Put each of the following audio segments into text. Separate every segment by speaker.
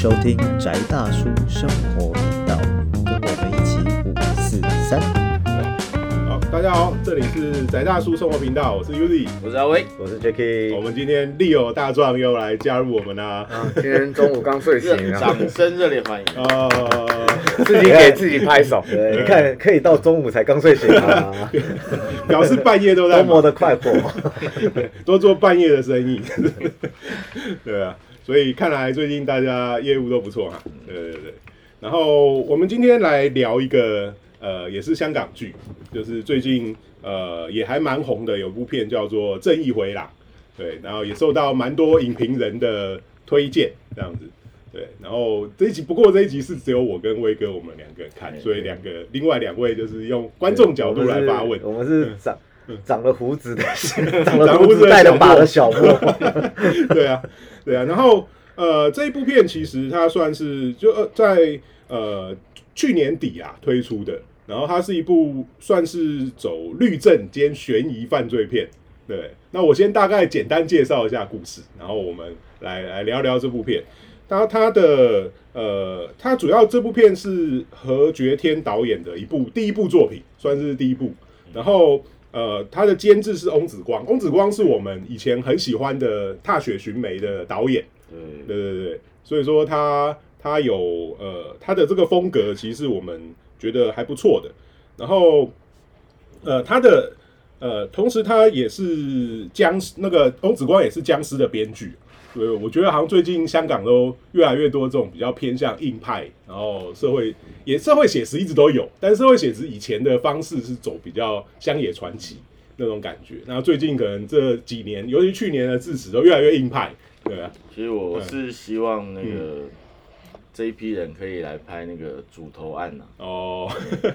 Speaker 1: 收听宅大叔生活频道，跟我们一起五四三。
Speaker 2: 好，大家好，这里是宅大叔生活频道，我是 Uzi。
Speaker 3: 我是阿威，
Speaker 4: 我是 Jacky，
Speaker 2: 我们今天 Leo 大壮又来加入我们啦。
Speaker 4: 啊，今天中午刚睡醒啊，
Speaker 3: 掌声热烈欢迎。
Speaker 2: 呃，
Speaker 4: 自己给自己拍手。对，你看可以到中午才刚睡醒啊，
Speaker 2: 表示半夜都在忙
Speaker 4: 多么的快活。
Speaker 2: 多做半夜的生意。对啊，所以看来最近大家业务都不错哈。对对对。然后我们今天来聊一个呃，也是香港剧，就是最近呃也还蛮红的，有部片叫做《正义回廊》。对，然后也受到蛮多影评人的推荐，这样子。对，然后这一集不过这一集是只有我跟威哥我们两个人看，所以两个另外两位就是用观众角度来发问。
Speaker 4: 我们是长长了胡子的，长
Speaker 2: 长
Speaker 4: 了胡子带了把的
Speaker 2: 莫
Speaker 4: 小莫。
Speaker 2: 对啊，对啊。然后呃，这一部片其实它算是就呃在呃去年底啊推出的，然后它是一部算是走律政兼悬疑犯罪片。对，那我先大概简单介绍一下故事，然后我们来来聊聊这部片。它它的呃，它主要这部片是何觉天导演的一部第一部作品，算是第一部。然后呃，他的监制是翁子光，翁子光是我们以前很喜欢的《踏雪寻梅》的导演。
Speaker 3: 对，
Speaker 2: 对对对，所以说他他有呃他的这个风格，其实我们觉得还不错的。然后呃他的呃同时他也是僵尸，那个翁子光也是僵尸的编剧。对，我觉得好像最近香港都越来越多这种比较偏向硬派，然后社会也社会写实一直都有，但社会写实以前的方式是走比较乡野传奇那种感觉。那最近可能这几年，尤其去年的智齿都越来越硬派，对啊，
Speaker 3: 其实我是希望那个这一批人可以来拍那个主头案呐、
Speaker 2: 哦，
Speaker 3: 对，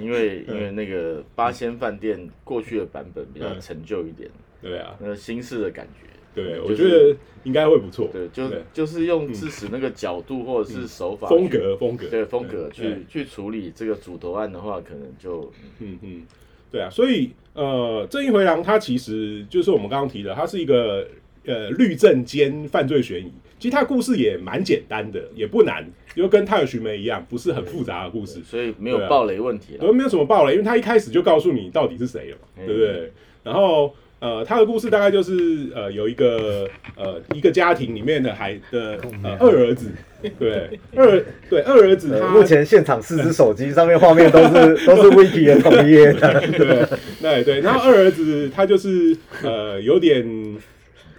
Speaker 3: 因为 因为那个八仙饭店过去的版本比较
Speaker 2: 嗯
Speaker 3: 陈旧一点，
Speaker 2: 对啊，
Speaker 3: 那个新式的感觉。
Speaker 2: 对，我
Speaker 3: 就是
Speaker 2: 觉得应该会不错。
Speaker 3: 对，就
Speaker 2: 对
Speaker 3: 就是用致使那个角度或者是手法、
Speaker 2: 风格风格
Speaker 3: 对风格去
Speaker 2: 对
Speaker 3: 去处理这个主头案的话，可能就
Speaker 2: 嗯嗯，对啊，所以呃，正义回廊它其实就是我们刚刚提的，它是一个呃律政兼犯罪悬疑。其实它的故事也蛮简单的，也不难，就跟《泰尔寻梅》一样，不是很复杂的故事，
Speaker 3: 所以没有暴雷问题了。
Speaker 2: 都没有什么暴雷，因为他一开始就告诉你到底是谁了对不对？然后呃，他的故事大概就是呃有一个呃一个家庭里面的孩的呃二儿子，对二对二儿子他
Speaker 4: 呃目前现场四只手机上面画面都是 都是 Wiki 的同一页的。
Speaker 2: 对对对，然后二儿子他就是呃有点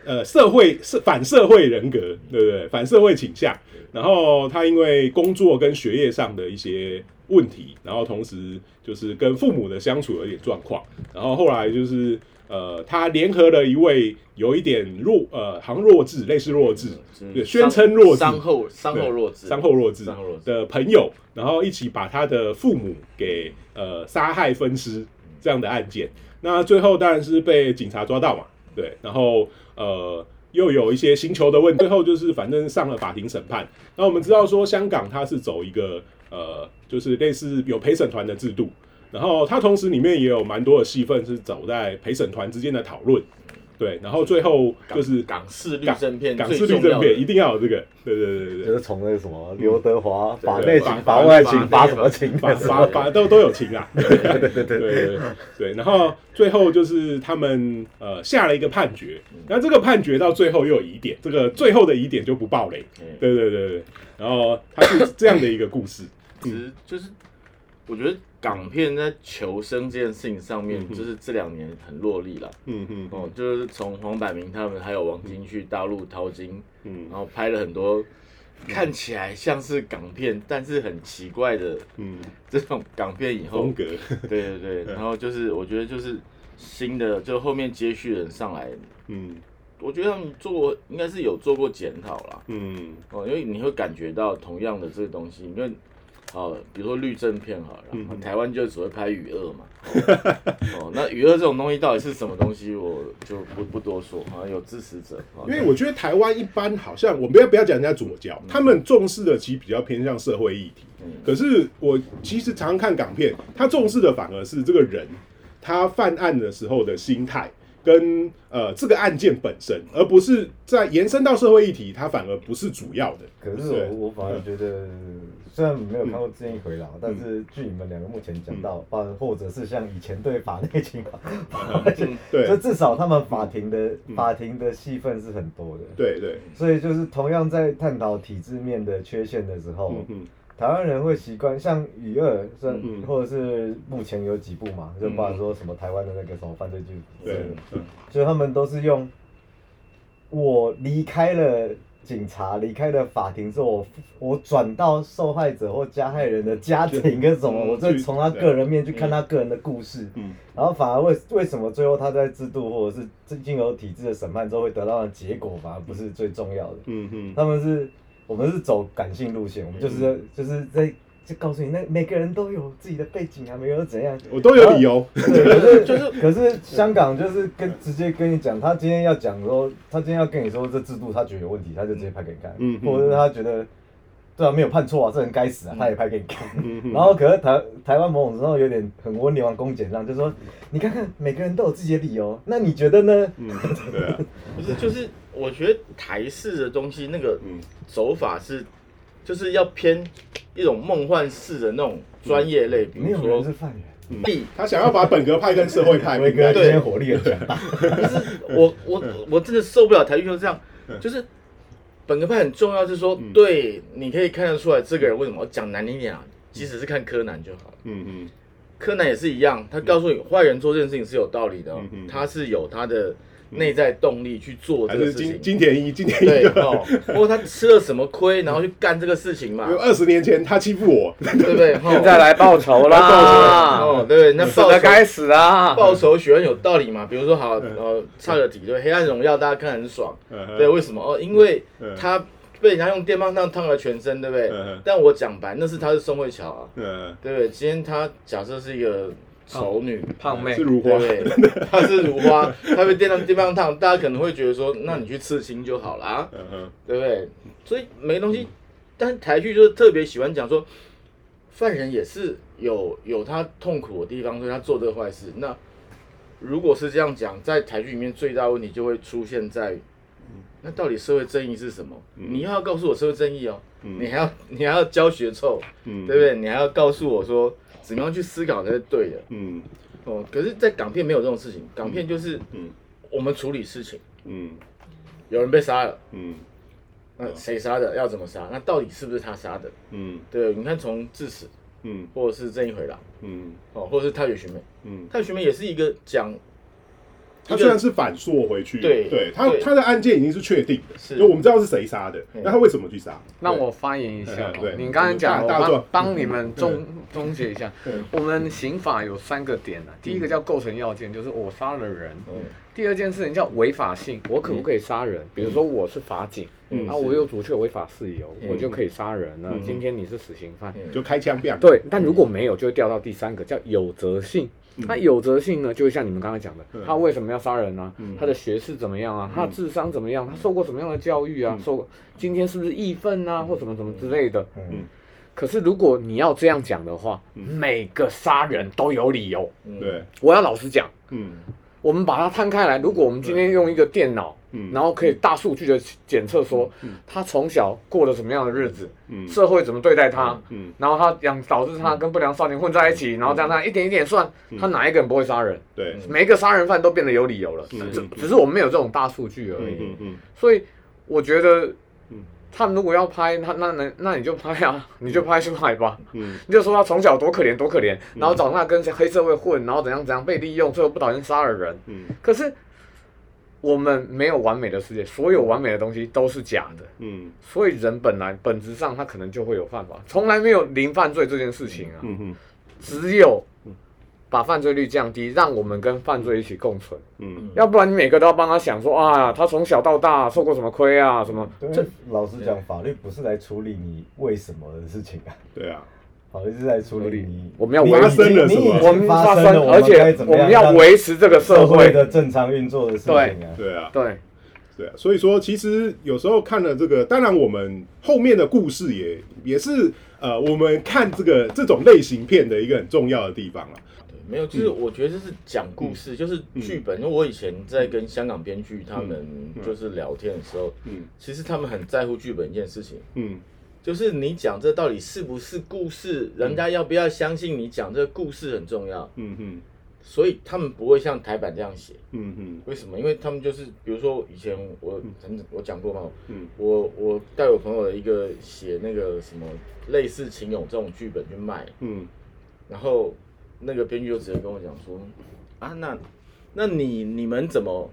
Speaker 2: 呃社会是反社会人格，对不对？反社会倾向。然后他因为工作跟学业上的一些问题，然后同时就是跟父母的相处有点状况，然后后来就是呃他联合了一位有一点弱呃好像弱智类似弱智，对宣称弱智
Speaker 3: 伤后伤后弱智，
Speaker 2: 伤后弱智
Speaker 3: 伤后弱智
Speaker 2: 的朋友，然后一起把他的父母给呃杀害分尸这样的案件。那最后当然是被警察抓到嘛，对，然后呃又有一些星球的问题，最后就是反正上了法庭审判。那我们知道说香港它是走一个呃就是类似有陪审团的制度，然后它同时里面也有蛮多的戏份是走在陪审团之间的讨论，对，然后最后就是
Speaker 3: 港式律
Speaker 2: 港
Speaker 3: 政片
Speaker 2: 港式律政片一定要有这个，对对对对对。
Speaker 4: 就是从那个什么刘德华法
Speaker 2: 对
Speaker 4: 内情、把外情、把什么情
Speaker 2: 法法法都都有情啊，对对对对对对，然后最后就是他们呃下了一个判决，那这个判决到最后又有疑点，这个最后的疑点就不爆雷，
Speaker 3: 嗯。
Speaker 2: 对对对对，然后它是这样的一个故事，
Speaker 3: 其实就是我觉得港片在求生这件事情上面就是这两年很落力了。
Speaker 2: 嗯嗯
Speaker 3: 哦，就是从黄百鸣他们还有王晶去大陆淘金，
Speaker 2: 嗯。
Speaker 3: 然后拍了很多看起来像是港片，但是很奇怪的
Speaker 2: 嗯，
Speaker 3: 这种港片以后
Speaker 2: 风，格，
Speaker 3: 对对对，然后就是我觉得就是新的，就后面接续人上来，
Speaker 2: 嗯。
Speaker 3: 我觉得他们做过应该是有做过检讨啦。
Speaker 2: 嗯。
Speaker 3: 哦，因为你会感觉到同样的这个东西，因为好，比如说律政片好了，
Speaker 2: 嗯
Speaker 3: 台湾就只会拍雨二嘛。哦，那雨二这种东西到底是什么东西，我就不不多说，好像有支持者。哦
Speaker 2: 因为我觉得台湾一般好像，我们不要不要讲人家左教，他们重视的其实比较偏向社会议题。
Speaker 3: 嗯
Speaker 2: 可是我其实常常看港片，他重视的反而是这个人他犯案的时候的心态，跟呃这个案件本身，而不是在延伸到社会议题，它反而不是主要的。
Speaker 4: 可是我我反而觉得，虽然没有看过《正义回
Speaker 2: 嗯
Speaker 4: 廊》，但是据你们两个目前讲到，包或者是像以前对法内情况，
Speaker 3: 嗯
Speaker 2: 对。
Speaker 4: 就至少他们法庭的法庭的戏份是很多的。
Speaker 2: 对对，
Speaker 4: 所以就是同样在探讨体制面的缺陷的时候，台湾人会习惯像雨二，甚
Speaker 2: 嗯。
Speaker 4: 或者是目前有几部嘛，就包含说什么台湾的那个什么犯罪剧
Speaker 2: 对
Speaker 4: 所以他们都是用我离开了警察，离开了法庭之后，我我转到受害者或加害人的家庭跟什么，
Speaker 2: 嗯
Speaker 4: 我再从他个人面去看他个人的故事，
Speaker 2: 嗯。
Speaker 4: 然后反而为为什么最后他在制度或者是进由体制的审判之后会得到的结果，反而不是最重要的。
Speaker 2: 嗯嗯。
Speaker 4: 他们是，我们是走感性路线，我们就是在、就是在就告诉你，那每个人都有自己的背景啊，每个人都怎样，
Speaker 2: 我都有理由。
Speaker 4: 对，可是
Speaker 3: 就是
Speaker 4: 可是香港就是跟直接跟你讲，他今天要讲说，他今天要跟你说这制度他觉得有问题，他就直接拍给你看，
Speaker 2: 嗯嗯
Speaker 4: 或者是他觉得对啊没有判错啊，这人该死啊，他也拍给你看。然后可是台台湾某种时候有点很温良恭俭让，就是说你看看每个人都有自己的理由，那你觉得呢？
Speaker 2: 嗯，对啊，
Speaker 3: 不是，就是我觉得台式的东西那个
Speaker 2: 嗯。
Speaker 3: 走法是，就是要偏一种梦幻式的那种专业类，比
Speaker 4: 没有
Speaker 3: 如说
Speaker 4: 人是犯人。
Speaker 3: 地，
Speaker 2: 他想要把本格派跟社会派
Speaker 4: 威
Speaker 2: 分开
Speaker 4: 哥今天火力很强大，
Speaker 3: 就是我我我真的受不了台剧就是这样，就是本格派很重要，就是说
Speaker 2: 嗯。
Speaker 3: 对，你可以看得出来这个人为什么？讲难听一点啊，即使是看柯南就好。了。
Speaker 2: 嗯嗯。
Speaker 3: 柯南也是一样，他告诉你坏人做这件事情是有道理的、他是有他的内在动力去做这个事情。
Speaker 2: 金田一，金田
Speaker 3: 对
Speaker 2: 一
Speaker 3: 哦，或者他吃了什么亏，然后去干这个事情嘛，
Speaker 2: 二十年前他欺负我，
Speaker 3: 对不对？哦
Speaker 4: 现在来报仇啦！
Speaker 3: 哦，对？那报仇
Speaker 4: 的该死啊！
Speaker 3: 报仇学很有道理嘛。比如说，好，呃，差个题，对，《黑暗荣耀》大家看很爽，对，为什么？哦，因为
Speaker 2: 嗯
Speaker 3: 他被人家用电棒烫烫了全身，对不对
Speaker 2: 嗯？
Speaker 3: 但我讲白，那是他是宋慧乔啊，
Speaker 2: 嗯，
Speaker 3: 对不对？今天他假设是一个丑女，
Speaker 4: 胖妹。
Speaker 2: 是如花。
Speaker 3: 对，她是如花，她被电到电棒烫，大家可能会觉得说，那你去刺青就好啦，
Speaker 2: 嗯哼，
Speaker 3: 对不对？所以每个东西，但台剧就是特别喜欢讲说，犯人也是有有他痛苦的地方，所以他做这个坏事。那如果是这样讲，在台剧里面最大的问题就会出现在于，那到底社会正义是什么？你又要告诉我社会正义哦，
Speaker 2: 嗯。
Speaker 3: 你还要你还要教学臭，
Speaker 2: 嗯。
Speaker 3: 对不对？你还要告诉我说怎么样去思考才是对的。
Speaker 2: 嗯。
Speaker 3: 哦。可是，在港片没有这种事情，港片就是
Speaker 2: 嗯。
Speaker 3: 我们处理事情，
Speaker 2: 嗯。
Speaker 3: 有人被杀了，
Speaker 2: 嗯。
Speaker 3: 那谁杀的？要怎么杀？那到底是不是他杀的？
Speaker 2: 嗯。
Speaker 3: 对，你看从致死，
Speaker 2: 嗯。
Speaker 3: 或者是正义回廊，
Speaker 2: 嗯。
Speaker 3: 哦，或者是太学学妹，
Speaker 2: 嗯，
Speaker 3: 太学学妹也是一个讲，
Speaker 2: 他虽然是反溯回去，
Speaker 3: 对
Speaker 2: 对，他
Speaker 3: 对
Speaker 2: 他的案件已经是确定的，
Speaker 3: 是
Speaker 2: 因为我们知道是谁杀的，
Speaker 3: 嗯
Speaker 2: 那他为什么去杀？
Speaker 5: 让我发言一下
Speaker 2: 嗯对。
Speaker 5: 你刚才讲，我
Speaker 2: 大大壮
Speaker 5: 帮帮你们终终结一下
Speaker 2: 嗯。
Speaker 5: 我们刑法有三个点啊，第一个叫构成要件，就是我杀了人。
Speaker 3: 嗯
Speaker 5: 第二件事情叫违法性，我可不可以杀人？比如说我是法警，
Speaker 3: 嗯
Speaker 5: 啊，我有阻却违法事由，
Speaker 3: 嗯
Speaker 5: 我就可以杀人了
Speaker 2: 嗯。
Speaker 5: 今天你是死刑犯，
Speaker 3: 嗯
Speaker 2: 就开枪毙。
Speaker 5: 对，但如果没有，就会掉到第三个叫有责性。那有责性呢，就会像你们刚才讲的
Speaker 2: 嗯，
Speaker 5: 他为什么要杀人呢
Speaker 2: 嗯？
Speaker 5: 他的学识怎么样啊？他的智商怎么样？他受过什么样的教育啊
Speaker 2: 嗯？
Speaker 5: 受过今天是不是义愤啊，或什么什么之类的？
Speaker 4: 嗯，
Speaker 5: 可是如果你要这样讲的话，每个杀人都有理由。
Speaker 3: 嗯，
Speaker 2: 对，
Speaker 5: 我要老实讲，
Speaker 2: 嗯
Speaker 5: 我们把它摊开来，如果我们今天用一个电脑，
Speaker 2: 嗯。
Speaker 5: 然后可以大数据的检测说，他从小过了什么样的日子，
Speaker 2: 嗯。
Speaker 5: 社会怎么对待他，
Speaker 2: 嗯。
Speaker 5: 然后他养导致他跟不良少年混在一起，然后这样这样一点一点算，他哪一个人不会杀人？
Speaker 2: 对，
Speaker 5: 每一个杀人犯都变得有理由了，
Speaker 2: 嗯。
Speaker 5: 只只是我们没有这种大数据而已。
Speaker 2: 嗯嗯
Speaker 5: 所以我觉得
Speaker 2: 嗯，
Speaker 5: 他们如果要拍，他那那那你就拍啊，你就拍出来吧。
Speaker 2: 嗯。
Speaker 5: 你就说他从小多可怜多可怜，然后长大跟黑社会混，然后怎样怎样被利用，最后不小心杀了人。
Speaker 2: 嗯。
Speaker 5: 可是我们没有完美的世界，所有完美的东西都是假的，
Speaker 2: 嗯。
Speaker 5: 所以人本来本质上他可能就会有犯法，从来没有零犯罪这件事情啊，
Speaker 2: 嗯。
Speaker 5: 只有把犯罪率降低，让我们跟犯罪一起共存。
Speaker 2: 嗯。
Speaker 5: 要不然你每个都要帮他想说啊，他从小到大受过什么亏啊，什么。
Speaker 4: 对，老实讲，法律不是来处理你为什么的事情啊，
Speaker 2: 对啊，
Speaker 4: 法律是在处理你
Speaker 5: 我们要维
Speaker 4: 你已经
Speaker 2: 发生了什么
Speaker 4: 你
Speaker 5: 我们发
Speaker 4: 生了，
Speaker 5: 而且我们要维持这个社
Speaker 4: 会。的正常运作的事情啊。
Speaker 2: 对啊，
Speaker 5: 对，
Speaker 2: 对啊，所以说其实有时候看了这个，当然我们后面的故事也也是呃，我们看这个这种类型片的一个很重要的地方啊。
Speaker 3: 没有，就是我觉得这是讲故事，就是剧本。因为我以前在跟香港编剧他们就是聊天的时候，
Speaker 2: 嗯。
Speaker 3: 其实他们很在乎剧本一件事情，
Speaker 2: 嗯。
Speaker 3: 就是你讲这到底是不是故事，人家要不要相信你讲这个故事很重要。
Speaker 2: 嗯嗯
Speaker 3: 所以他们不会像台版这样写。
Speaker 2: 嗯嗯
Speaker 3: 为什么？因为他们就是，比如说以前我很我讲过嘛，
Speaker 2: 嗯。
Speaker 3: 我我带我朋友的一个写那个什么类似秦勇这种剧本去卖，
Speaker 2: 嗯。
Speaker 3: 然后那个编剧就直接跟我讲说，啊，那那你你们怎么，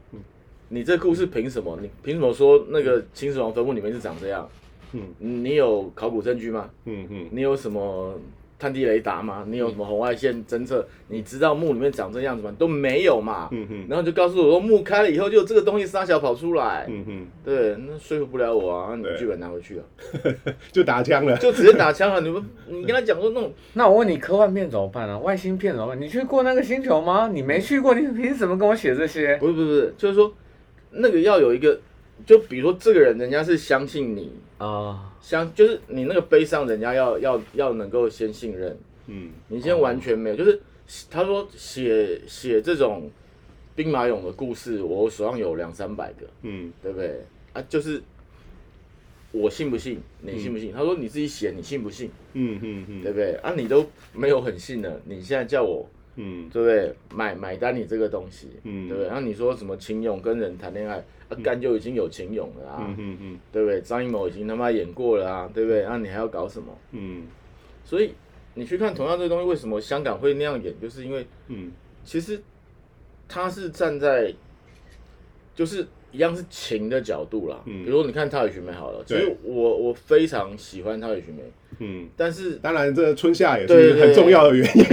Speaker 3: 你这故事凭什么？你凭什么说那个秦始皇坟墓里面是长这样？
Speaker 2: 嗯
Speaker 3: 你有考古证据吗？
Speaker 2: 嗯嗯
Speaker 3: 你有什么探地雷达吗？你有什么红外线侦测？你知道墓里面长这样子吗？都没有嘛。
Speaker 2: 嗯哼
Speaker 3: 然后就告诉我说，墓开了以后就有这个东西撒小跑出来。
Speaker 2: 嗯哼，
Speaker 3: 对，那说服不了我啊，你剧本拿回去啊，
Speaker 2: 就打枪了。
Speaker 3: 就直接打枪了。你们你跟他讲说那种
Speaker 5: 那我问你，科幻片怎么办啊？外星片怎么办？你去过那个星球吗？你没去过，你凭什么跟我写这些？
Speaker 3: 不是不是不是，就是说那个要有一个，就比如说这个人，人家是相信你，
Speaker 5: 啊，
Speaker 3: 相就是你那个悲伤，人家要要要能够先信任，
Speaker 2: 嗯
Speaker 3: 你先完全没有，就是他说写写这种兵马俑的故事，我手上有两三百个，
Speaker 2: 嗯
Speaker 3: 对不对？啊，就是我信不信，你信不信？他说你自己写，你信不信？
Speaker 2: 嗯嗯嗯
Speaker 3: 对不对？啊，你都没有很信了，你现在叫我
Speaker 2: 嗯
Speaker 3: 对不对？买买单你这个东西，
Speaker 2: 嗯
Speaker 3: 对不对？然后你说什么秦勇跟人谈恋爱，啊，干就已经有秦勇了啊，
Speaker 2: 嗯嗯嗯
Speaker 3: 对不对？张艺谋已经他妈演过了啊，对不对？那、你还要搞什么？
Speaker 2: 嗯
Speaker 3: 所以你去看同样这个东西，为什么香港会那样演？就是因为
Speaker 2: 嗯
Speaker 3: 其实他是站在就是一样是情的角度啦。
Speaker 2: 嗯
Speaker 3: 比如你看《陶冶寻梅》好了，其
Speaker 2: 对
Speaker 3: 实我我非常喜欢《陶冶寻梅》，
Speaker 2: 嗯，
Speaker 3: 但是
Speaker 2: 当然这春夏也是很重要的原因，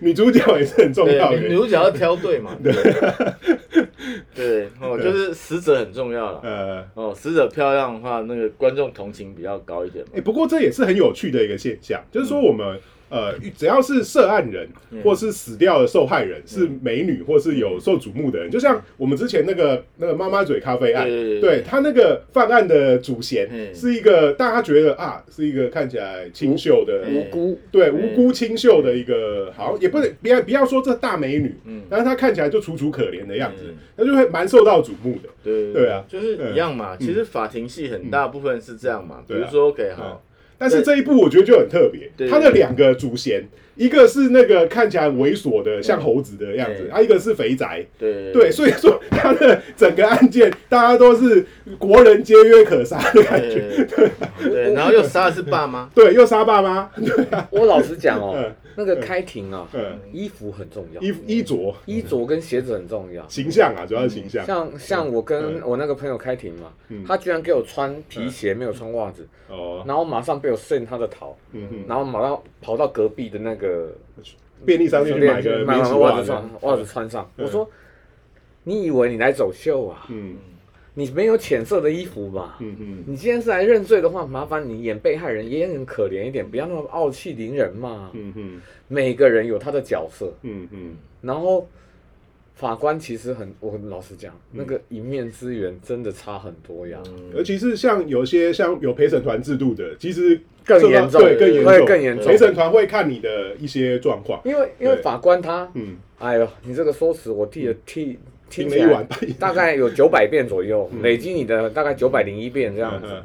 Speaker 2: 女主角也是很重要的，
Speaker 3: 女
Speaker 2: 原因。
Speaker 3: 主角要挑对嘛，对 对哦，就是死者很重要了。
Speaker 2: 呃，
Speaker 3: 哦，死者漂亮的话，那个观众同情比较高一点嘛
Speaker 2: 哎、。不过这也是很有趣的一个现象，就是说我们。呃，只要是涉案人
Speaker 3: 嗯。
Speaker 2: 或是死掉的受害人是美女或是有受瞩目的人，就像我们之前那个那个妈妈嘴咖啡案，
Speaker 3: 对对对
Speaker 2: 对。他那个犯案的主嫌
Speaker 3: 嗯。
Speaker 2: 是一个大家觉得啊是一个看起来清秀的
Speaker 3: 嗯。
Speaker 5: 无辜，
Speaker 2: 对无辜清秀的一个，好也不能不要不要说这大美女，
Speaker 3: 嗯。
Speaker 2: 但是她看起来就楚楚可怜的样子
Speaker 3: 嗯，
Speaker 2: 那就会蛮受到瞩目的。
Speaker 3: 对
Speaker 2: 对啊。
Speaker 3: 就是一样嘛。其实法庭戏很大部分是这样嘛，比如说 OK 好，
Speaker 2: 但是这一部我觉得就很特别，
Speaker 3: 对
Speaker 2: 他的两个主嫌，一个是那个看起来很猥琐的像猴子的样子，
Speaker 3: 对。
Speaker 2: 啊，一个是肥宅。
Speaker 3: 对
Speaker 2: 对，所以说他的整个案件，大家都是国人皆曰可杀的感觉。
Speaker 3: 对对，然后又杀的是爸妈，
Speaker 2: 对，又杀爸妈，对
Speaker 5: 我老实讲哦
Speaker 2: 嗯，
Speaker 5: 那个开庭啊，
Speaker 2: 嗯，
Speaker 5: 衣服很重要，
Speaker 2: 衣衣着。
Speaker 5: 衣着跟鞋子很重要。
Speaker 2: 形象啊，主要是形象。
Speaker 5: 像像我跟
Speaker 2: 嗯。
Speaker 5: 我那个朋友开庭嘛
Speaker 2: 嗯，
Speaker 5: 他居然给我穿皮鞋，没有穿袜子，
Speaker 2: 哦，
Speaker 5: 然后马上被我顺他的头，
Speaker 2: 嗯嗯，
Speaker 5: 然后马上跑到隔壁的那个
Speaker 2: 便利商店去买个
Speaker 5: 买
Speaker 2: 双袜子
Speaker 5: 穿，袜子穿上。
Speaker 2: 嗯
Speaker 5: 我说，你以为你来走秀啊？
Speaker 2: 嗯
Speaker 5: 你没有浅色的衣服吧？
Speaker 2: 嗯嗯
Speaker 5: 你今天是来认罪的话，麻烦你演被害人也很可怜一点，不要那么傲气凌人嘛。
Speaker 2: 嗯嗯
Speaker 5: 每个人有他的角色，
Speaker 2: 嗯嗯
Speaker 5: 然后法官其实很，我老实讲，
Speaker 2: 嗯
Speaker 5: 那个一面之缘真的差很多呀。
Speaker 2: 尤其是像有些像有陪审团制度的，其实
Speaker 5: 更严重
Speaker 2: 对更严
Speaker 5: 更严重。
Speaker 2: 陪审团会看你的一些状况。
Speaker 5: 因为因为法官他，
Speaker 2: 嗯，
Speaker 5: 哎呦，你这个说辞我替了替听起
Speaker 2: 听了一晚
Speaker 5: 来 大概有九百遍左右，累积你的大概九百零一遍这样子。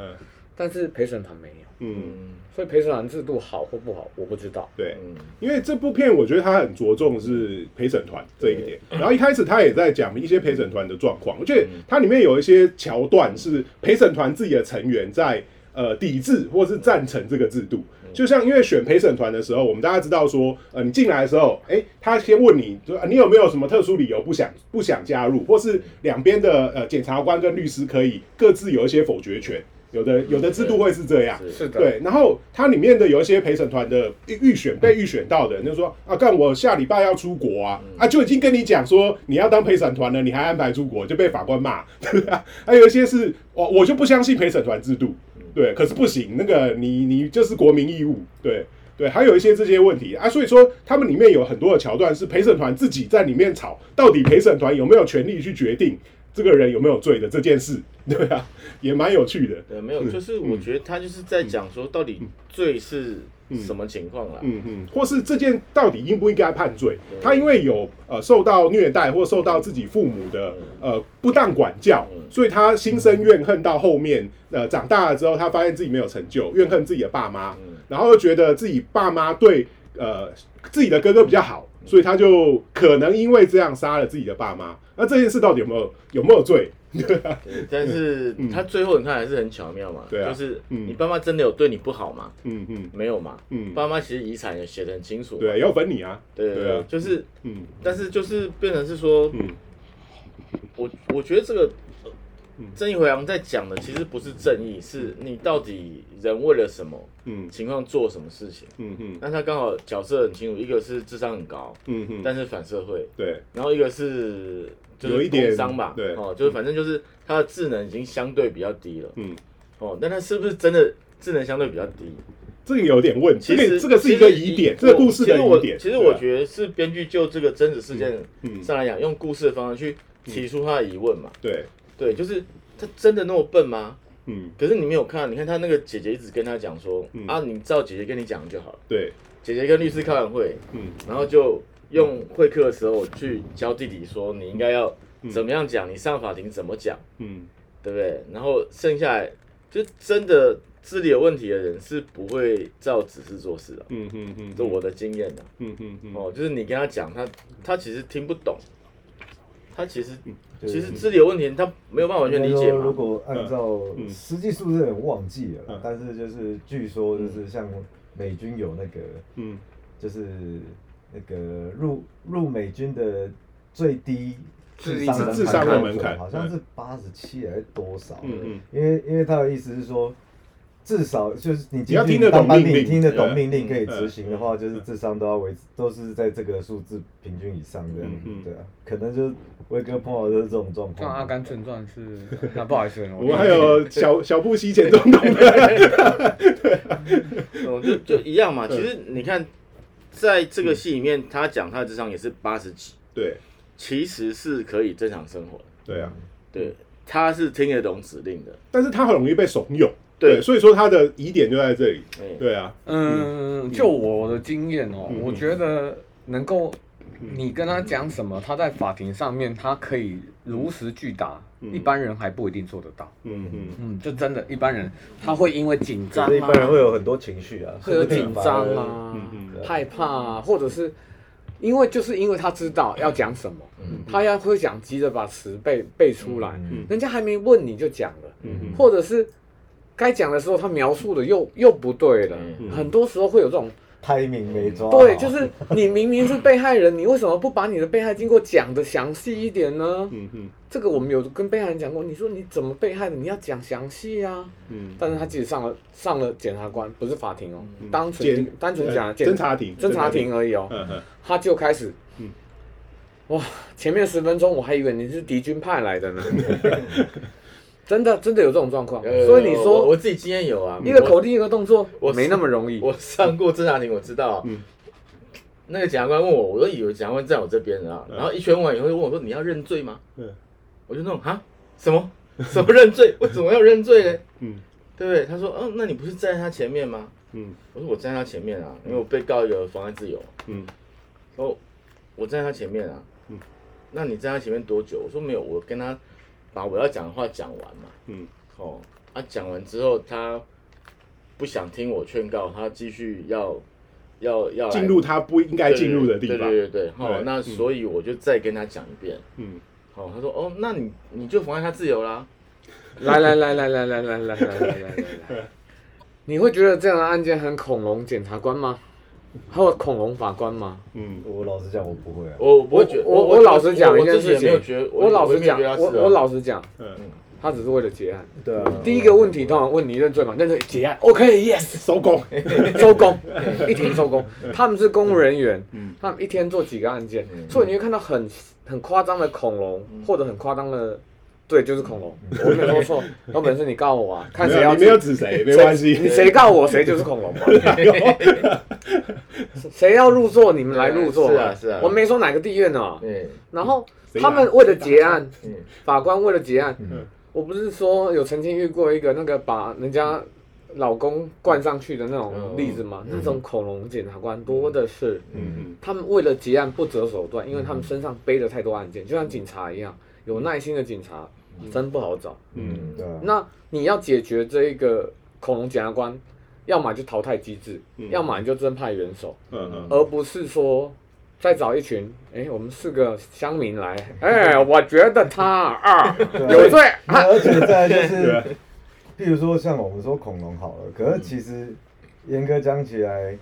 Speaker 5: 但是陪审团没有，
Speaker 2: 嗯，
Speaker 3: 嗯
Speaker 5: 所以陪审团制度好或不好，我不知道。
Speaker 2: 对。
Speaker 3: 嗯
Speaker 2: 因为这部片，我觉得他很着重是陪审团这一点，然后一开始他也在讲一些陪审团的状况，我觉得它里面有一些桥段是陪审团自己的成员在呃抵制或是赞成这个制度。就像因为选陪审团的时候，我们大家知道说，呃，你进来的时候，哎，他先问你，就啊你有没有什么特殊理由不想不想加入，或是两边的呃检察官跟律师可以各自有一些否决权，有的有的制度会是这样。
Speaker 3: 是
Speaker 5: 是的，
Speaker 2: 对，然后它里面的有一些陪审团的预预选被预选到的人，就说啊，干我下礼拜要出国啊，啊就已经跟你讲说你要当陪审团了，你还安排出国，就被法官骂，对吧？还有一些是我我就不相信陪审团制度，对，可是不行，那个你你就是国民义务，对。对，还有一些这些问题啊，所以说他们里面有很多的桥段是陪审团自己在里面吵，到底陪审团有没有权利去决定这个人有没有罪的这件事，对啊，也蛮有趣的。
Speaker 3: 对，没有，就是我觉得他就是在讲说，到底罪是什么情况啦？
Speaker 2: 嗯嗯，或是这件到底应不应该判罪？他因为有呃受到虐待或受到自己父母的呃不当管教，所以他心生怨恨。到后面呃长大了之后，他发现自己没有成就，怨恨自己的爸妈，然后又觉得自己爸妈对呃自己的哥哥比较好，所以他就可能因为这样杀了自己的爸妈。那这件事到底有没有有没有罪？
Speaker 3: 对，但是 他最后你看还是很巧妙嘛，
Speaker 2: 对啊
Speaker 3: 就是你爸妈真的有对你不好吗？
Speaker 2: 嗯嗯
Speaker 3: 没有嘛，
Speaker 2: 嗯，
Speaker 3: 爸妈其实遗产也写的很清楚嘛，
Speaker 2: 对，要分你啊，
Speaker 3: 对
Speaker 2: 对啊。
Speaker 3: 就是，
Speaker 2: 嗯。
Speaker 3: 但是就是变成是说，
Speaker 2: 嗯。
Speaker 3: 我我觉得这个正义回廊在讲的其实不是正义，是你到底人为了什么
Speaker 2: 嗯。
Speaker 3: 情况做什么事情。
Speaker 2: 嗯嗯
Speaker 3: 那他刚好角色很清楚，一个是智商很高，
Speaker 2: 嗯嗯，
Speaker 3: 但是反社会，
Speaker 2: 对，
Speaker 3: 然后一个是就是
Speaker 2: 有一点
Speaker 3: 工伤吧，
Speaker 2: 对。
Speaker 3: 哦，就是反正就是他的智能已经相对比较低了，
Speaker 2: 嗯，
Speaker 3: 哦，那他是不是真的智能相对比较低？
Speaker 2: 这个有点问题，
Speaker 3: 其实
Speaker 2: 这个这个是一个疑点，这个故事的疑点。
Speaker 3: 其实我觉得是编剧就这个真实事件
Speaker 2: 嗯。
Speaker 3: 上来讲，用故事的方式去提出他的疑问嘛。
Speaker 2: 对，
Speaker 3: 对，就是他真的那么笨吗？
Speaker 2: 嗯。
Speaker 3: 可是你没有看，你看他那个姐姐一直跟他讲说，
Speaker 2: 嗯
Speaker 3: 啊，你照姐姐跟你讲就好了。
Speaker 2: 对，
Speaker 3: 姐姐跟律师开完会，
Speaker 2: 嗯。
Speaker 3: 然后就用会客的时候去教弟弟说，你应该要怎么样讲，你上法庭怎么讲，
Speaker 2: 嗯。
Speaker 3: 对不对？然后剩下来就真的智力有问题的人是不会照指示做事的，
Speaker 2: 嗯嗯嗯，
Speaker 3: 这我的经验的。
Speaker 2: 嗯嗯嗯
Speaker 3: 哦，就是你跟他讲，他他其实听不懂，他其实其实智力有问题，他没有办法完全理解
Speaker 4: 如。果按照
Speaker 2: 嗯。
Speaker 4: 实际数字有点忘记了但是就是据说就是像美军有那个
Speaker 2: 嗯。
Speaker 4: 就是那个入入美军的最低
Speaker 5: 智力
Speaker 4: 商的
Speaker 2: 智商的
Speaker 4: 标
Speaker 2: 门槛
Speaker 4: 准好像是八十七还是多少？
Speaker 2: 嗯嗯。
Speaker 4: 因为因为他的意思是说，至少就是你
Speaker 2: 要听得懂
Speaker 4: 当班兵，
Speaker 2: 命令
Speaker 4: 你听得懂命令可以
Speaker 2: 嗯
Speaker 4: 执行的话，就是智商都要维持，都是在这个数字平均以上这样。对啊，可能就威哥碰到的就是这种状况
Speaker 5: 像《阿
Speaker 4: 况。
Speaker 5: 甘正传》是，那，不好意思，
Speaker 2: 我还有小小布希前总统的，
Speaker 3: 嗯，就就一样嘛。其实你看，在这个戏里面，他讲他的智商也是八十几，
Speaker 2: 对
Speaker 3: 其实是可以正常生活的。
Speaker 2: 对啊，
Speaker 3: 对，他是听得懂指令的。
Speaker 2: 但是他很容易被怂恿，
Speaker 3: 对。
Speaker 2: 所以说他的疑点就在这里，
Speaker 3: 哎，
Speaker 2: 对啊，
Speaker 5: 嗯，就我的经验哦，
Speaker 2: 嗯。
Speaker 5: 我觉得能够你跟他讲什么，他在法庭上面他可以如实拒答，
Speaker 2: 嗯。
Speaker 5: 一般人还不一定做得到。
Speaker 2: 嗯嗯。
Speaker 5: 嗯，就真的，一般人他会因为紧张
Speaker 4: 就是一般人会
Speaker 5: 啊，
Speaker 4: 有很多情绪啊，
Speaker 5: 会有紧张啊害怕啊，或者是因为就是因为他知道要讲什么，
Speaker 3: 嗯
Speaker 5: 他要会想急着把词背背出来，
Speaker 4: 嗯
Speaker 5: 人家还没问你就讲了，或者是该讲的时候他描述的又又不对了，
Speaker 3: 嗯。
Speaker 5: 很多时候会有这种。
Speaker 4: timing 没抓好。
Speaker 5: 对，就是你明明是被害人，你为什么不把你的被害经过讲的详细一点呢？
Speaker 2: 嗯嗯
Speaker 5: 这个我们有跟被害人讲过，你说你怎么被害的，你要讲详细啊。
Speaker 2: 嗯，
Speaker 5: 但是他即使上了上了检察官，不是法庭哦，
Speaker 2: 嗯。
Speaker 5: 单
Speaker 2: 检
Speaker 5: 纯单纯讲
Speaker 2: 侦查庭
Speaker 5: 侦查庭。而已哦，
Speaker 2: 嗯嗯。
Speaker 5: 他就开始，
Speaker 2: 嗯。
Speaker 5: 哇，前面十分钟我还以为你是敌军派来的呢，真的真的有这种状况，所以你说
Speaker 3: 我自己经验有啊，
Speaker 5: 一个口令一个动作
Speaker 3: 我
Speaker 5: 没那么容易，
Speaker 3: 我上过侦查庭，我知道。
Speaker 2: 嗯
Speaker 3: 那个检察官问我，我都以为检察官在我这边啊，
Speaker 2: 嗯
Speaker 3: 然后一圈完以后就问我说：“你要认罪吗？”
Speaker 2: 嗯
Speaker 3: 我就那种哈什么 什么认罪？为什么要认罪呢？
Speaker 2: 嗯
Speaker 3: 对不对？他说：“嗯，那你不是站在他前面吗
Speaker 2: 嗯？”
Speaker 3: 我说：“我站在他前面啊，因为我被告一个妨碍自由。
Speaker 2: 嗯”
Speaker 3: 哦：“我站在他前面啊。”
Speaker 2: 嗯
Speaker 3: 那你站在他前面多久？我说：“没有，我跟他把我要讲的话讲完嘛。”
Speaker 2: 嗯
Speaker 3: 哦，啊，讲完之后他不想听我劝告，他继续要要要
Speaker 2: 进入他不应该进入的地
Speaker 3: 对
Speaker 2: 方，
Speaker 3: 对对对，好、
Speaker 2: 对嗯
Speaker 3: 那所以我就再跟他讲一遍。
Speaker 2: 嗯
Speaker 3: 好、他说哦，那你你就妨碍他自由啦。
Speaker 5: 来来来来来来来来来来来来，你会觉得这样的案件很恐龙检察官吗？还有恐龙法官吗？
Speaker 2: 嗯
Speaker 4: 我老实讲，我不会啊。
Speaker 3: 我我不会觉得，
Speaker 5: 我
Speaker 3: 我
Speaker 5: 我老实讲一件事情我老实讲，我我老实讲，
Speaker 2: 嗯
Speaker 5: 他只是为了结案。
Speaker 4: 对啊。
Speaker 5: 第一个问题通常问你认罪吗？认罪结案，OK，yes，
Speaker 2: 收工，
Speaker 5: 收工，一庭收工。他们是公务人员
Speaker 2: 嗯，
Speaker 5: 他们一天做几个案件，
Speaker 3: 嗯
Speaker 5: 所以你会看到很很夸张的恐龙或者很夸张的对，就是恐龙，我没有说错，有本事你告我啊，看
Speaker 2: 没
Speaker 5: 谁要
Speaker 2: 有你没有指谁没关系
Speaker 5: 你谁告我谁就是恐龙嘛。谁要入座，你们来入座嘛。
Speaker 3: 是啊是啊
Speaker 5: 我没说哪个地院哦。
Speaker 3: 嗯，
Speaker 5: 然后他们为了结案，
Speaker 3: 嗯，
Speaker 5: 法官为了结案，
Speaker 2: 嗯
Speaker 5: 我不是说有曾经遇过一个那个把人家老公灌上去的那种例子吗？
Speaker 3: 嗯
Speaker 5: 那种恐龙检察官多的是。
Speaker 2: 嗯
Speaker 5: 他们为了结案不择手段，因为他们身上背着太多案件，就像警察一样，有耐心的警察真不好找。
Speaker 2: 嗯
Speaker 5: 那你要解决这一个恐龙检察官，要么就淘汰机制，
Speaker 2: 嗯。
Speaker 5: 要么你就真派元首，
Speaker 2: 嗯嗯
Speaker 5: 而不是说再找一群，哎，我们四个乡民来，哎，我觉得他啊有罪。啊，
Speaker 4: 而且再就是，譬如说像我们说恐龙好了，可是其实严格讲起来，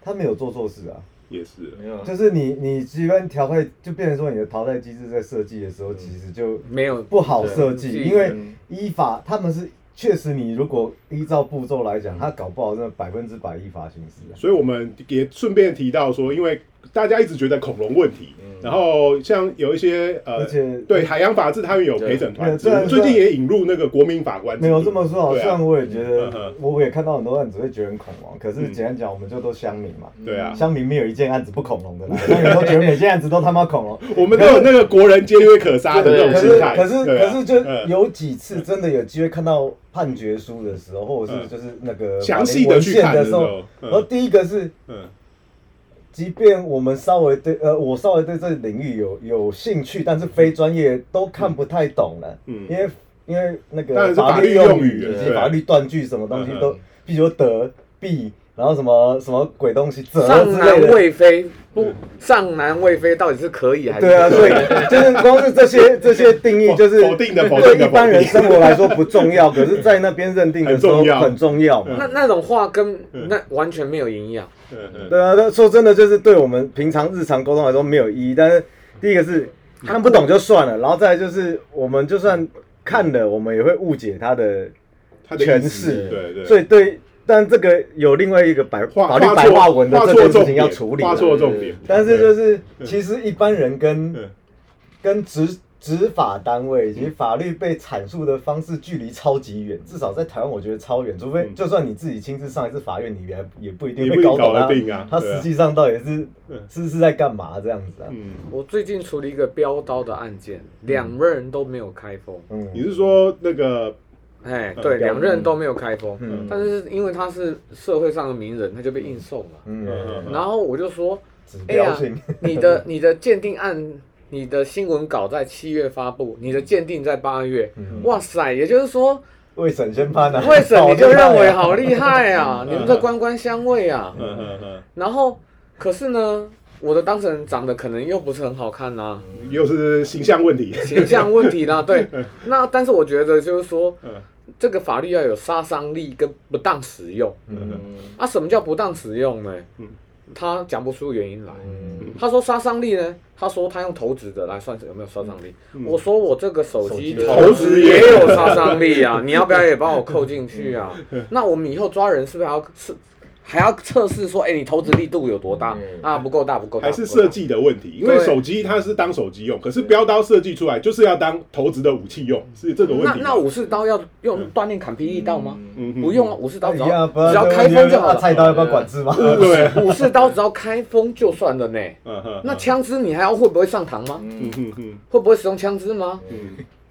Speaker 4: 他没有做错事啊。
Speaker 2: 也是，
Speaker 3: 没有，
Speaker 4: 就是你你基本调配，就变成说你的淘汰机制在设计的时候，其实就
Speaker 5: 没有。
Speaker 4: 不好设计，因为
Speaker 3: 嗯。
Speaker 4: 依法他们是确实你如果依照步骤来讲，他搞不好真的百分之百依法行事啊。
Speaker 2: 所以我们也顺便提到说，因为大家一直觉得恐龙问题，然后像有一些呃
Speaker 4: 而，且
Speaker 2: 对海洋法制，他们有陪审团最近也引入那个国民法官
Speaker 4: 没有这么说好，
Speaker 2: 对啊
Speaker 4: 虽然我也觉
Speaker 2: 嗯嗯。
Speaker 4: 得，我也看到很多案子会觉得很恐龙，可是简单讲，我们就都乡民嘛，
Speaker 2: 对啊，
Speaker 4: 乡民没有一件案子不恐龙的啦，乡民都觉得每件案子都他妈恐龙。
Speaker 2: 我们都有那个国人皆曰可杀的那种心态，
Speaker 4: 可是可是就
Speaker 2: 嗯。
Speaker 4: 有几次真的有机会看到判决书的时候，或者是
Speaker 2: 嗯。
Speaker 4: 就是那个
Speaker 2: 详细的去看
Speaker 4: 的时候然后第一个是，
Speaker 2: 嗯
Speaker 4: 即便我们稍微对呃，我稍微对这个领域有有兴趣，但是非专业都看不太懂了，
Speaker 2: 嗯。
Speaker 4: 因为因为那个
Speaker 2: 法律
Speaker 4: 律用
Speaker 2: 用语
Speaker 4: 以及法律断句什么东西都，譬如得必，然后什么什么鬼东西责
Speaker 5: 上南。未飞，不上南未飞到底是可以还是
Speaker 4: 对啊，所以就是光是这些 这些定义，就是
Speaker 2: 否定的否定
Speaker 4: 对一般人生活来说不重要，可是，在那边认定的时候
Speaker 2: 很重要
Speaker 4: 很重要嘛。
Speaker 5: 那那种话跟
Speaker 2: 嗯
Speaker 5: 那完全没有营养。
Speaker 2: 嗯嗯
Speaker 4: 对啊，那说真的，就是对我们平常日常沟通来说没有意义。但是第一个是看不懂就算了，然后再来就是我们就算看了，我们也会误解他的
Speaker 2: 他的
Speaker 4: 诠释。
Speaker 2: 对对，
Speaker 4: 所以对，但这个有另外一个白
Speaker 2: 画
Speaker 4: 法律白话文的
Speaker 2: 画
Speaker 4: 这件事情要处理啊。
Speaker 2: 画错重点，
Speaker 4: 但是就是其实一般人跟
Speaker 2: 嗯
Speaker 4: 跟执执法单位以及法律被阐述的方式距离超级远，至少在台湾我觉得超远。除非
Speaker 2: 嗯
Speaker 4: 就算你自己亲自上一次法院，你也也不一定会搞懂
Speaker 2: 啊
Speaker 4: 他实际上到底是
Speaker 2: 嗯
Speaker 4: 是是在干嘛这样子啊？
Speaker 2: 嗯，
Speaker 5: 我最近处理一个飙刀的案件，两个人都没有开封。
Speaker 4: 嗯，
Speaker 2: 你是说那个
Speaker 5: 哎，
Speaker 2: 嗯
Speaker 5: 对，
Speaker 4: 标
Speaker 5: 两任都没有开封。
Speaker 4: 嗯
Speaker 5: 但是因为他是社会上的名人，他就被硬送了。
Speaker 4: 嗯
Speaker 2: 嗯
Speaker 5: 然后我就说，哎呀，，你的你的鉴定案，你的新闻稿在七月发布，你的鉴定在八月。
Speaker 4: 嗯
Speaker 5: 哇塞，也就是说，
Speaker 4: 未审先判啊，
Speaker 5: 为什么你就认为好
Speaker 4: 好
Speaker 5: 厉害啊？
Speaker 2: 嗯
Speaker 5: 你们这官官相卫啊！
Speaker 2: 嗯嗯嗯，
Speaker 5: 然后，可是呢，我的当事人长得可能又不是很好看呐、
Speaker 2: 又是形象问题，
Speaker 5: 形象问题啦。对，那但是我觉得就是说，
Speaker 2: 嗯
Speaker 5: 这个法律要有杀伤力跟不当使用。
Speaker 4: 嗯
Speaker 3: 嗯
Speaker 5: 啊，什么叫不当使用呢
Speaker 2: 嗯？
Speaker 5: 他讲不出原因来。
Speaker 4: 嗯
Speaker 5: 他说杀伤力呢？他说他用投掷的来算有没有杀伤力？
Speaker 2: 嗯
Speaker 5: 我说我这个手机
Speaker 4: 手机
Speaker 5: 投掷也有杀伤力啊！你要不要也帮我扣进去啊？那我们以后抓人是不是还要是还要测试说，哎、你投掷力度有多大
Speaker 3: 嗯
Speaker 5: 啊？不够大，不够大，
Speaker 2: 还是设计的问题，因为手机它是当手机用，可是标刀设计出来就是要当投掷的武器用，是这个问题。
Speaker 5: 那那武士刀要用锻炼砍霹雳刀吗？
Speaker 2: 嗯哼
Speaker 5: 不用啊，武士刀只，要只要开封就好了。
Speaker 4: 啊菜刀要不要管制吗？
Speaker 2: 对，
Speaker 5: 武士刀只要开封就算了呢。
Speaker 2: 嗯哼，
Speaker 5: 那枪支你还要会不会上膛吗？
Speaker 2: 嗯哼哼，
Speaker 5: 会不会使用枪支吗？
Speaker 2: 嗯，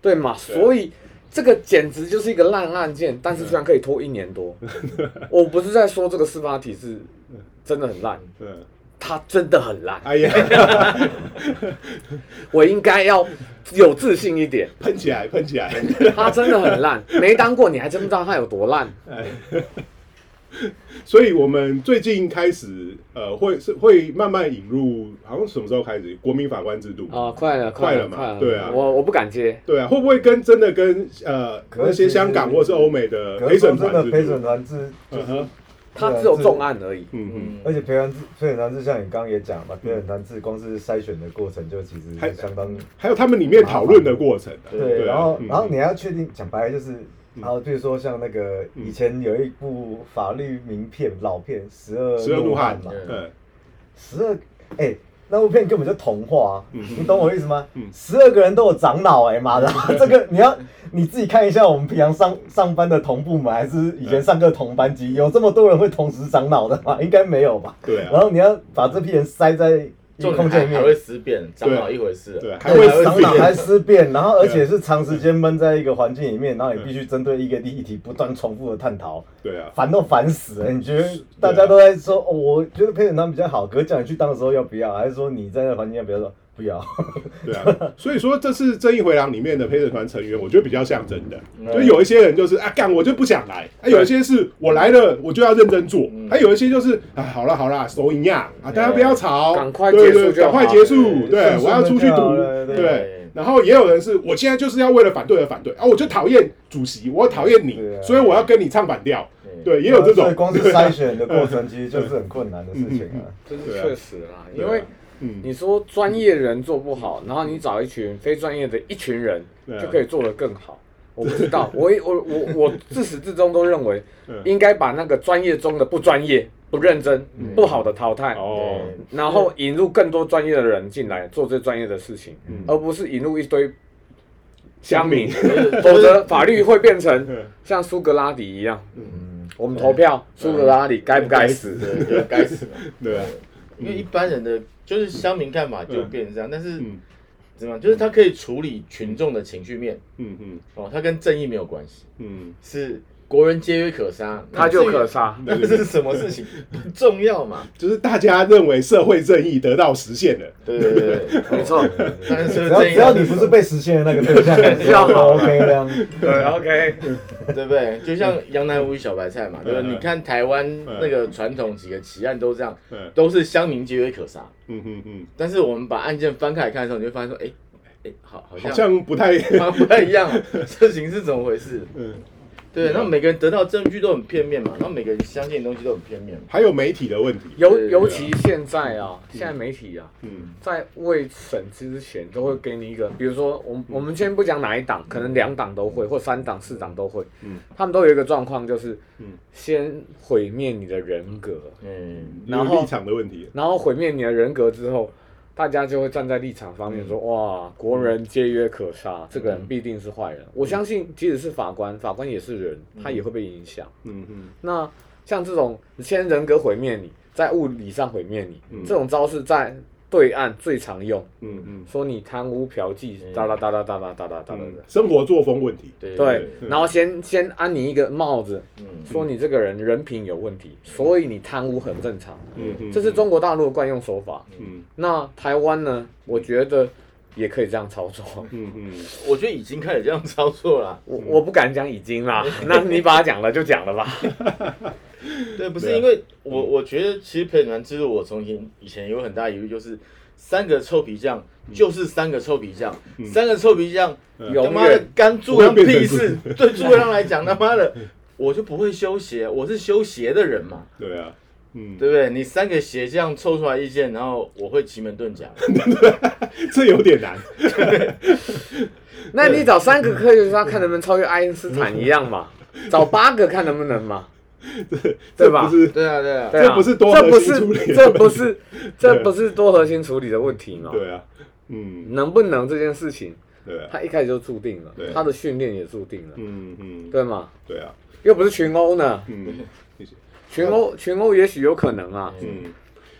Speaker 5: 对嘛？所以这个简直就是一个烂案件，但是居然可以拖一年多。我不是在说这个司法体制真的很烂，
Speaker 2: 嗯，
Speaker 5: 它真的很烂。
Speaker 2: 哎呀，
Speaker 5: 我应该要有自信一点，
Speaker 2: 喷起来，喷起来，
Speaker 5: 它真的很烂。没当过你还真不知道它有多烂。
Speaker 2: 哎，所以我们最近开始，呃，会是会慢慢引入，好像什么时候开始？国民法官制度？
Speaker 5: 啊，快了，
Speaker 2: 快了嘛？
Speaker 5: 了，
Speaker 2: 对啊。
Speaker 5: 我我不敢接。
Speaker 2: 对啊，会不会跟真的跟呃那些香港或是欧美的陪审团
Speaker 4: 陪审
Speaker 2: 度？
Speaker 4: 团制就
Speaker 2: 嗯哼。
Speaker 4: 是，
Speaker 5: 它只有重案而已。
Speaker 2: 嗯嗯，
Speaker 4: 而且陪审制陪审团制像你刚刚也讲嘛，陪审团制光是筛选的过程就其实
Speaker 2: 还
Speaker 4: 相当
Speaker 2: 还有他们里面讨论的过程啊，
Speaker 3: 对
Speaker 4: 然后
Speaker 2: 嗯。
Speaker 4: 然后你还要确定，讲白了就是，然后比如说像那个以前有一部法律名片老片《十二
Speaker 2: 十二怒汉
Speaker 4: 嘛，
Speaker 2: 对。
Speaker 4: 十二，哎，那部片根本就童话、啊，
Speaker 2: 嗯。
Speaker 4: 你懂我意思吗？
Speaker 2: 嗯？
Speaker 4: 十二个人都有长脑哎、妈的，这个你要你自己看一下，我们平常上上班的同部门还是以前上课同班级，有这么多人会同时长脑的吗？应该没有吧？
Speaker 2: 对啊。
Speaker 4: 然后你要把这批人塞在
Speaker 3: 重
Speaker 4: 空间里面
Speaker 3: 点还还会，思变，长老一回事。
Speaker 2: 对，还会
Speaker 4: 对，长老还思变，然后而且是长时间闷在一个环境里面，然后你必须针对一个议题不断重复的探讨，
Speaker 2: 对啊，
Speaker 4: 烦都烦死了。你觉得大家都在说，哦，我觉得陪审团比较好，可是叫你去当的时候要不要？还是说你在那个环境要不要说不要？
Speaker 2: 对啊，所以说这次《正义回廊》里面的陪审团成员，我觉得比较像真的，
Speaker 3: 嗯。
Speaker 2: 就有一些人就是啊干我就不想来，啊有一些是我来了我就要认真做，
Speaker 3: 嗯。
Speaker 2: 还有一些就是啊好了好了手一样啊大家不要吵，
Speaker 5: 赶快
Speaker 2: 对对
Speaker 5: 结束
Speaker 2: 赶快结束，对我要出去
Speaker 4: 顺地就好
Speaker 2: 读，
Speaker 4: 对。
Speaker 2: 对，然后也有人是我现在就是要为了反对而反对。啊，我就讨厌主席，我讨厌你所以我要跟你唱反调，对，也有这种。
Speaker 4: 光是筛选的过程，其实就是很困难的事情啊。
Speaker 5: 这是确实啦，因为
Speaker 2: 嗯，
Speaker 5: 你说专业人做不好，然后你找一群非专业的一群人就可以做得更好。我不知道，我我我我自始至终都认为
Speaker 2: 嗯
Speaker 5: 应该把那个专业中的不专业、不认真、不好的淘汰，
Speaker 2: 哦，
Speaker 5: 然后引入更多专业的人进来做这专业的事情，
Speaker 2: 嗯。
Speaker 5: 而不是引入一堆乡民，否则法律会变成
Speaker 2: 嗯
Speaker 5: 像苏格拉底一样。
Speaker 4: 嗯，
Speaker 5: 我们投票，苏格拉底该不该死？
Speaker 3: 对，该死。
Speaker 2: 对啊，
Speaker 3: 因为一般人的就是乡民看法就变成这样，但是
Speaker 2: 嗯。
Speaker 3: 怎么样？就是他可以处理群众的情绪面
Speaker 2: 嗯嗯。
Speaker 3: 哦，他跟正义没有关系，
Speaker 2: 嗯，
Speaker 3: 是国人皆曰可杀，
Speaker 5: 他就可杀。
Speaker 3: 那这是什么事情？不 重要嘛？
Speaker 2: 就是大家认为社会正义得到实现了，
Speaker 3: 对对对对，
Speaker 5: 没错，
Speaker 3: 但是
Speaker 4: 只要只要你不是被实现的那个对象，
Speaker 5: 就好
Speaker 4: OK 这样。
Speaker 5: 对，OK，
Speaker 3: 对不对？就像杨南无与小白菜嘛，对不对？
Speaker 2: 嗯
Speaker 3: 你看台湾那个传统几个奇案都这样，
Speaker 2: 嗯
Speaker 3: 都是乡民皆曰可杀。
Speaker 2: 嗯嗯嗯，
Speaker 3: 但是我们把案件翻开来看的时候，你会发现说，哎哎，好好
Speaker 2: 好
Speaker 3: 像
Speaker 2: 像不太，
Speaker 3: 好像不太一样，事情是怎么回事？
Speaker 2: 嗯，
Speaker 3: 对，然后每个人得到的证据都很片面嘛，然后每个人相信的东西都很片面嘛。
Speaker 2: 还有媒体的问题，
Speaker 5: 尤尤其现在啊，现在媒体啊，
Speaker 2: 嗯。
Speaker 5: 在未审之前都会给你一个，比如说我们我们先不讲哪一党，可能两党都会，或三党、四党都会，
Speaker 2: 嗯。
Speaker 5: 他们都有一个状况，就是
Speaker 2: 嗯。
Speaker 5: 先毁灭你的人格，
Speaker 3: 嗯，
Speaker 5: 然后
Speaker 2: 立场的问题，
Speaker 5: 然后毁灭你的人格之后，大家就会站在立场方面说，哇，国人皆曰可杀，这个人必定是坏人。我相信，即使是法官，法官也是人，他也会被影响。
Speaker 2: 嗯嗯。
Speaker 5: 那像这种先人格毁灭你，在物理上毁灭你，
Speaker 2: 嗯。
Speaker 5: 这种招式在对岸最常用，
Speaker 2: 嗯嗯。
Speaker 5: 说你贪污嫖妓，
Speaker 3: 嗯。
Speaker 5: 哒哒哒哒哒哒哒哒哒哒
Speaker 2: 生活作风问题，
Speaker 3: 对
Speaker 5: 对，
Speaker 2: 嗯
Speaker 5: 然后先先安你一个帽子，
Speaker 3: 嗯，
Speaker 5: 说你这个人人品有问题，所以你贪污很正常，
Speaker 2: 嗯嗯，
Speaker 5: 这是中国大陆的惯用手法。
Speaker 2: 嗯。
Speaker 5: 那台湾呢？我觉得也可以这样操作。
Speaker 2: 嗯嗯。
Speaker 3: 我觉得已经开始这样操作了。
Speaker 5: 我我不敢讲已经啦，那你把它讲了就讲了吧。
Speaker 3: 对，不是因为我我觉得其实陪审团制度，我从前以前有很大疑虑，就是三个臭皮匠就是三个臭皮匠，三个臭皮匠
Speaker 2: 嗯
Speaker 3: 他
Speaker 5: 永
Speaker 3: 妈的干诸葛亮屁事。对诸葛亮来讲，他妈的我就不会修鞋，我是修鞋的人嘛，
Speaker 2: 对啊，嗯，
Speaker 3: 对不对？你三个鞋这样凑出来意见，然后我会奇门遁甲。
Speaker 2: 这有点难，
Speaker 5: 那你找三个科学家看能不能超越爱因斯坦一样嘛？找八个看能不能嘛？对吧
Speaker 2: 这不是
Speaker 3: 对啊，对啊，
Speaker 2: 这不是多核
Speaker 5: 这不
Speaker 2: 心处理
Speaker 5: 这不是这不是多核心处理的问题嘛？
Speaker 2: 对啊，嗯
Speaker 5: 能不能这件事情，
Speaker 2: 对啊，
Speaker 5: 他一开始就注定了，他的训练也注定了，
Speaker 2: 嗯嗯
Speaker 5: 对吗？
Speaker 2: 对啊，
Speaker 5: 又不是群殴呢，
Speaker 2: 嗯。
Speaker 5: 群殴群殴也许有可能啊。
Speaker 2: 嗯，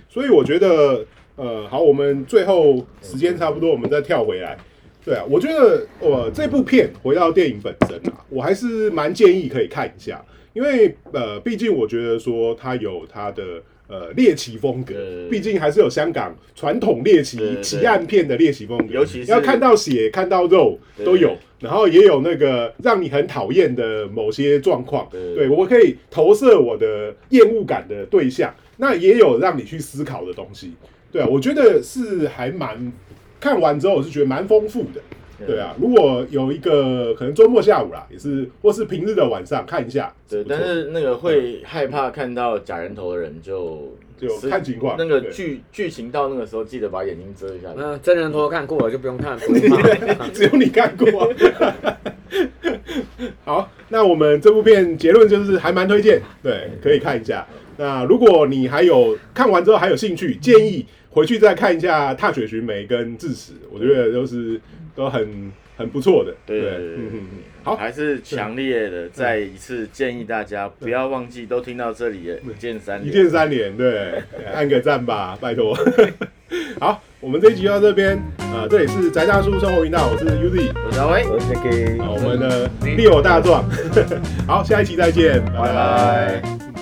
Speaker 2: 所以我觉得，呃，好，我们最后时间差不多，我们再跳回来。对啊，我觉得我、这部片回到电影本身啊，我还是蛮建议可以看一下，因为呃，毕竟我觉得说它有它的呃猎奇风格
Speaker 3: 对，
Speaker 2: 毕竟还是有香港传统猎奇奇案片的猎奇风格，
Speaker 3: 尤其是
Speaker 2: 要看到血、看到肉都有，然后也有那个让你很讨厌的某些状况，
Speaker 3: 对。
Speaker 2: 对我可以投射我的厌恶感的对象，那也有让你去思考的东西，对啊，我觉得是还蛮看完之后我是觉得蛮丰富的。对啊，如果有一个可能周末下午啦，也是或是平日的晚上看一下，
Speaker 3: 对，但是那个会害怕看到假人头的人就
Speaker 2: 就看情况
Speaker 3: 那个
Speaker 2: 对
Speaker 3: 剧剧情到那个时候，记得把眼睛遮一下。
Speaker 5: 那真人头看过了就不用看，不
Speaker 2: 只有你看过。好，那我们这部片结论就是还蛮推荐，对，可以看一下。那如果你还有看完之后还有兴趣，建议回去再看一下《踏雪寻梅》跟《智齿》，我觉得都是都很很不错的。
Speaker 3: 对
Speaker 2: 好，
Speaker 3: 还是强烈的再一次建议大家不要忘记，都听到这里了，一键三连。
Speaker 2: 一键三连，对，按个赞吧，拜托。好，我们这一集就到这边，呃，这里是宅大叔生活频道，我是 UZ，
Speaker 3: 我是阿威，
Speaker 4: 我是
Speaker 2: 好，我们的利友大壮，好，下一期再见，拜
Speaker 3: 拜。
Speaker 2: 拜
Speaker 3: 拜。